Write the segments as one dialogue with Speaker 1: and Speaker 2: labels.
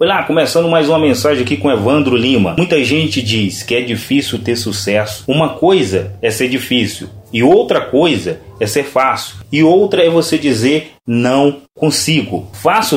Speaker 1: Olá, começando mais uma mensagem aqui com Evandro Lima. Muita gente diz que é difícil ter sucesso. Uma coisa é ser difícil e outra coisa é ser fácil. E outra é você dizer não consigo.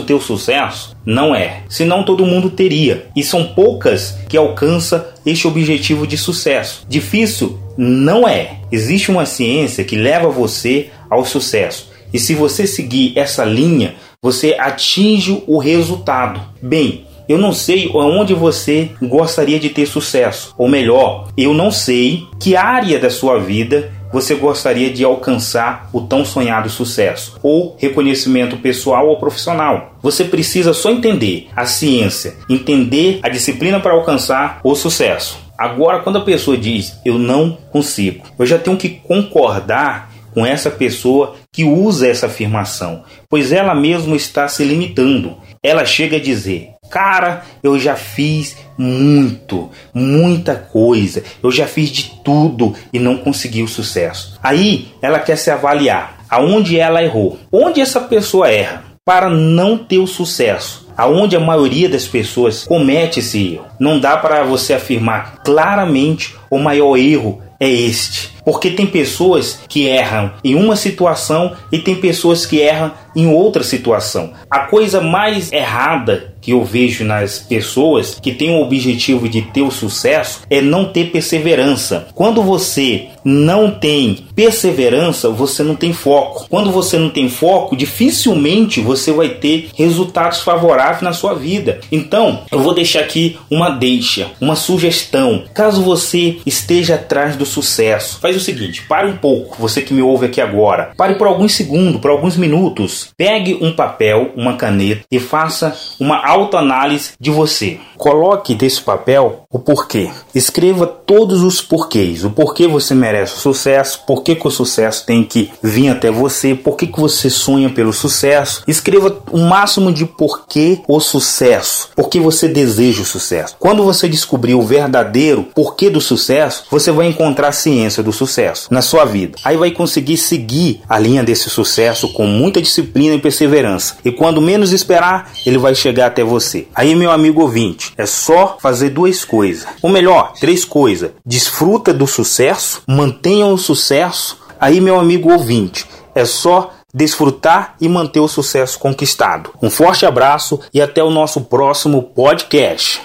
Speaker 1: Ter o sucesso? Não é. Senão todo mundo teria. E são poucas que alcançam este objetivo de sucesso. Difícil? Não é. Existe uma ciência que leva você ao sucesso. E se você seguir essa linha, você atinge o resultado. Bem, eu não sei onde você gostaria de ter sucesso, ou melhor, eu não sei que área da sua vida você gostaria de alcançar o tão sonhado sucesso ou reconhecimento pessoal ou profissional. Você precisa só entender a ciência, entender a disciplina para alcançar o sucesso. Agora, quando a pessoa diz eu não consigo, eu já tenho que concordar com essa pessoa que usa essa afirmação, pois ela mesma está se limitando. Ela chega a dizer: Cara, eu já fiz muito, muita coisa, eu já fiz de tudo e não consegui o sucesso. Aí ela quer se avaliar aonde ela errou, onde essa pessoa erra para não ter o sucesso. Aonde a maioria das pessoas comete esse erro. Não dá para você afirmar claramente o maior erro é este. Porque tem pessoas que erram em uma situação e tem pessoas que erram em outra situação. A coisa mais errada que eu vejo nas pessoas que têm o objetivo de ter o sucesso é não ter perseverança. Quando você não tem perseverança, você não tem foco. Quando você não tem foco, dificilmente você vai ter resultados favoráveis na sua vida. Então, eu vou deixar aqui uma deixa, uma sugestão. Caso você esteja atrás do sucesso, faz o seguinte: pare um pouco, você que me ouve aqui agora. Pare por alguns segundos, por alguns minutos. Pegue um papel, uma caneta e faça uma autoanálise de você. Coloque desse papel o porquê. Escreva todos os porquês. O porquê você merece o sucesso, por que, o sucesso tem que vir até você, por que, que você sonha pelo sucesso. Escreva o máximo de porquê o sucesso, porque você deseja o sucesso. Quando você descobrir o verdadeiro porquê do sucesso, você vai encontrar a ciência do sucesso na sua vida. Aí vai conseguir seguir a linha desse sucesso com muita disciplina e perseverança. E quando menos esperar, ele vai chegar até você. Aí, meu amigo ouvinte, é só fazer duas coisas. Ou melhor, três coisas. Desfruta do sucesso, mantenha o sucesso. Aí, meu amigo ouvinte, é só desfrutar e manter o sucesso conquistado. Um forte abraço e até o nosso próximo podcast.